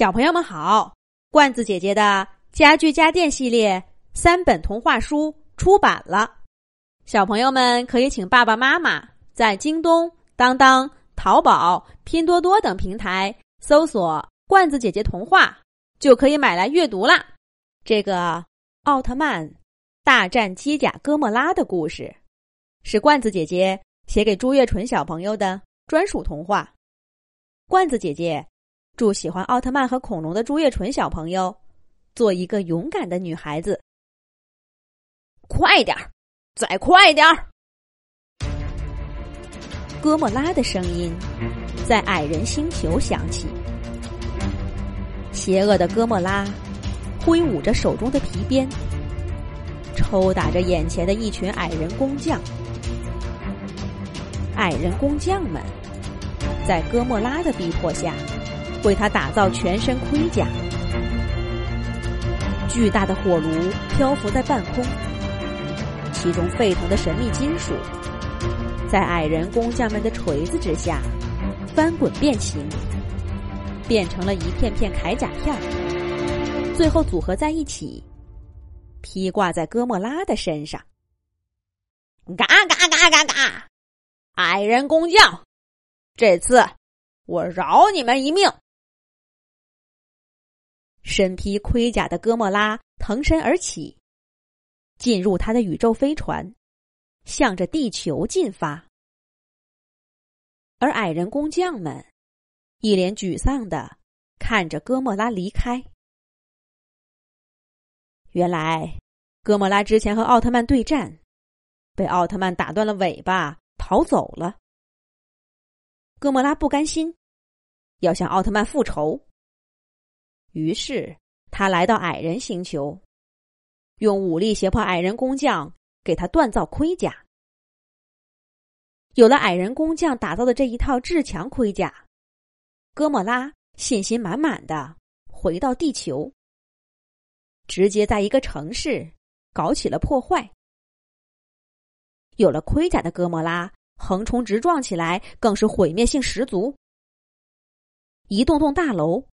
小朋友们好，罐子姐姐的家具家电系列三本童话书出版了，小朋友们可以请爸爸妈妈在京东、当当、淘宝、拼多多等平台搜索“罐子姐姐童话”，就可以买来阅读啦。这个奥特曼大战机甲哥莫拉的故事，是罐子姐姐写给朱月纯小朋友的专属童话。罐子姐姐。祝喜欢奥特曼和恐龙的朱月纯小朋友，做一个勇敢的女孩子。快点儿，再快点儿！哥莫拉的声音在矮人星球响起。邪恶的哥莫拉挥舞着手中的皮鞭，抽打着眼前的一群矮人工匠。矮人工匠们在哥莫拉的逼迫下。为他打造全身盔甲，巨大的火炉漂浮在半空，其中沸腾的神秘金属，在矮人工匠们的锤子之下翻滚变形，变成了一片片铠甲片儿最后组合在一起，披挂在哥莫拉的身上。嘎嘎嘎嘎嘎！矮人工匠，这次我饶你们一命！身披盔甲的哥莫拉腾身而起，进入他的宇宙飞船，向着地球进发。而矮人工匠们一脸沮丧的看着哥莫拉离开。原来，哥莫拉之前和奥特曼对战，被奥特曼打断了尾巴，逃走了。哥莫拉不甘心，要向奥特曼复仇。于是，他来到矮人星球，用武力胁迫矮人工匠给他锻造盔甲。有了矮人工匠打造的这一套至强盔甲，哥莫拉信心满满的回到地球，直接在一个城市搞起了破坏。有了盔甲的哥莫拉横冲直撞起来，更是毁灭性十足。一栋栋大楼。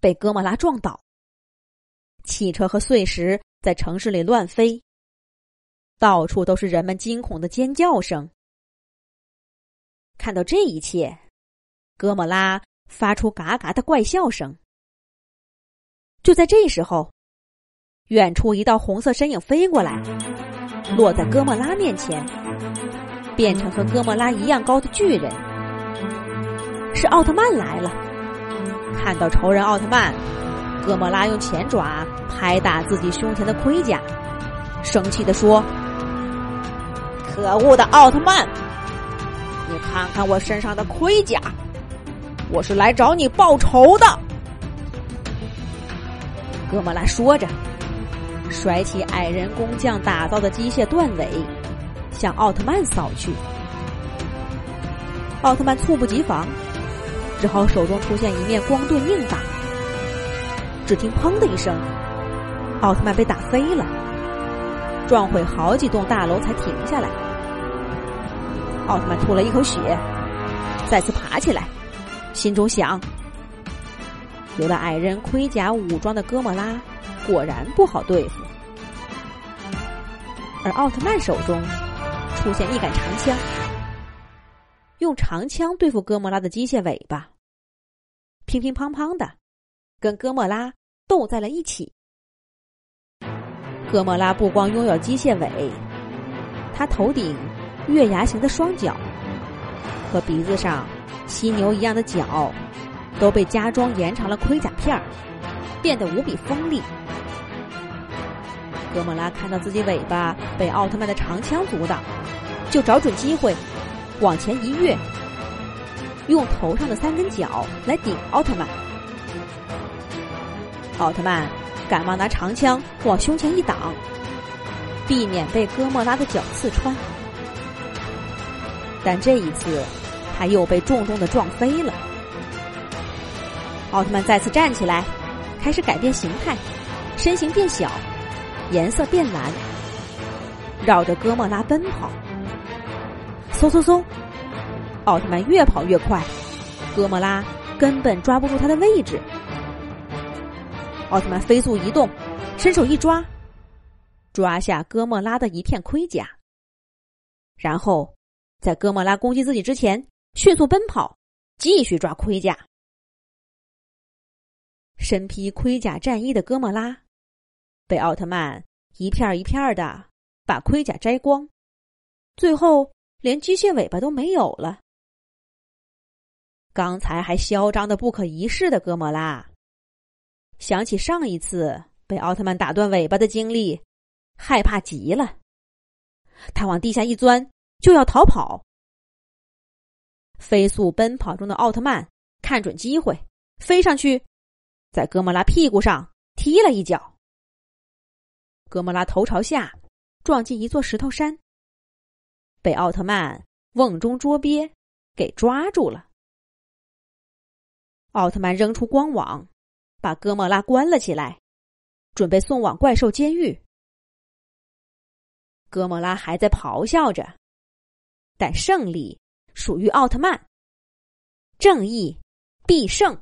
被哥莫拉撞倒，汽车和碎石在城市里乱飞，到处都是人们惊恐的尖叫声。看到这一切，哥莫拉发出嘎嘎的怪笑声。就在这时候，远处一道红色身影飞过来，落在哥莫拉面前，变成和哥莫拉一样高的巨人，是奥特曼来了。看到仇人奥特曼，哥莫拉用前爪拍打自己胸前的盔甲，生气的说：“可恶的奥特曼，你看看我身上的盔甲，我是来找你报仇的。”哥莫拉说着，甩起矮人工匠打造的机械断尾，向奥特曼扫去。奥特曼猝不及防。只好手中出现一面光盾硬挡，只听“砰”的一声，奥特曼被打飞了，撞毁好几栋大楼才停下来。奥特曼吐了一口血，再次爬起来，心中想：有了矮人盔甲武装的哥莫拉，果然不好对付。而奥特曼手中出现一杆长枪。用长枪对付哥莫拉的机械尾巴，乒乒乓乓的，跟哥莫拉斗在了一起。哥莫拉不光拥有机械尾，他头顶月牙形的双脚和鼻子上犀牛一样的角，都被加装延长了盔甲片儿，变得无比锋利。哥莫拉看到自己尾巴被奥特曼的长枪阻挡，就找准机会。往前一跃，用头上的三根角来顶奥特曼。奥特曼赶忙拿长枪往胸前一挡，避免被哥莫拉的角刺穿。但这一次，他又被重重的撞飞了。奥特曼再次站起来，开始改变形态，身形变小，颜色变蓝，绕着哥莫拉奔跑。嗖嗖嗖！奥特曼越跑越快，哥莫拉根本抓不住他的位置。奥特曼飞速移动，伸手一抓，抓下哥莫拉的一片盔甲，然后在哥莫拉攻击自己之前，迅速奔跑，继续抓盔甲。身披盔甲战衣的哥莫拉，被奥特曼一片一片的把盔甲摘光，最后连机械尾巴都没有了。刚才还嚣张的不可一世的哥莫拉，想起上一次被奥特曼打断尾巴的经历，害怕极了。他往地下一钻，就要逃跑。飞速奔跑中的奥特曼看准机会，飞上去，在哥莫拉屁股上踢了一脚。哥莫拉头朝下撞进一座石头山，被奥特曼瓮中捉鳖给抓住了。奥特曼扔出光网，把哥莫拉关了起来，准备送往怪兽监狱。哥莫拉还在咆哮着，但胜利属于奥特曼，正义必胜。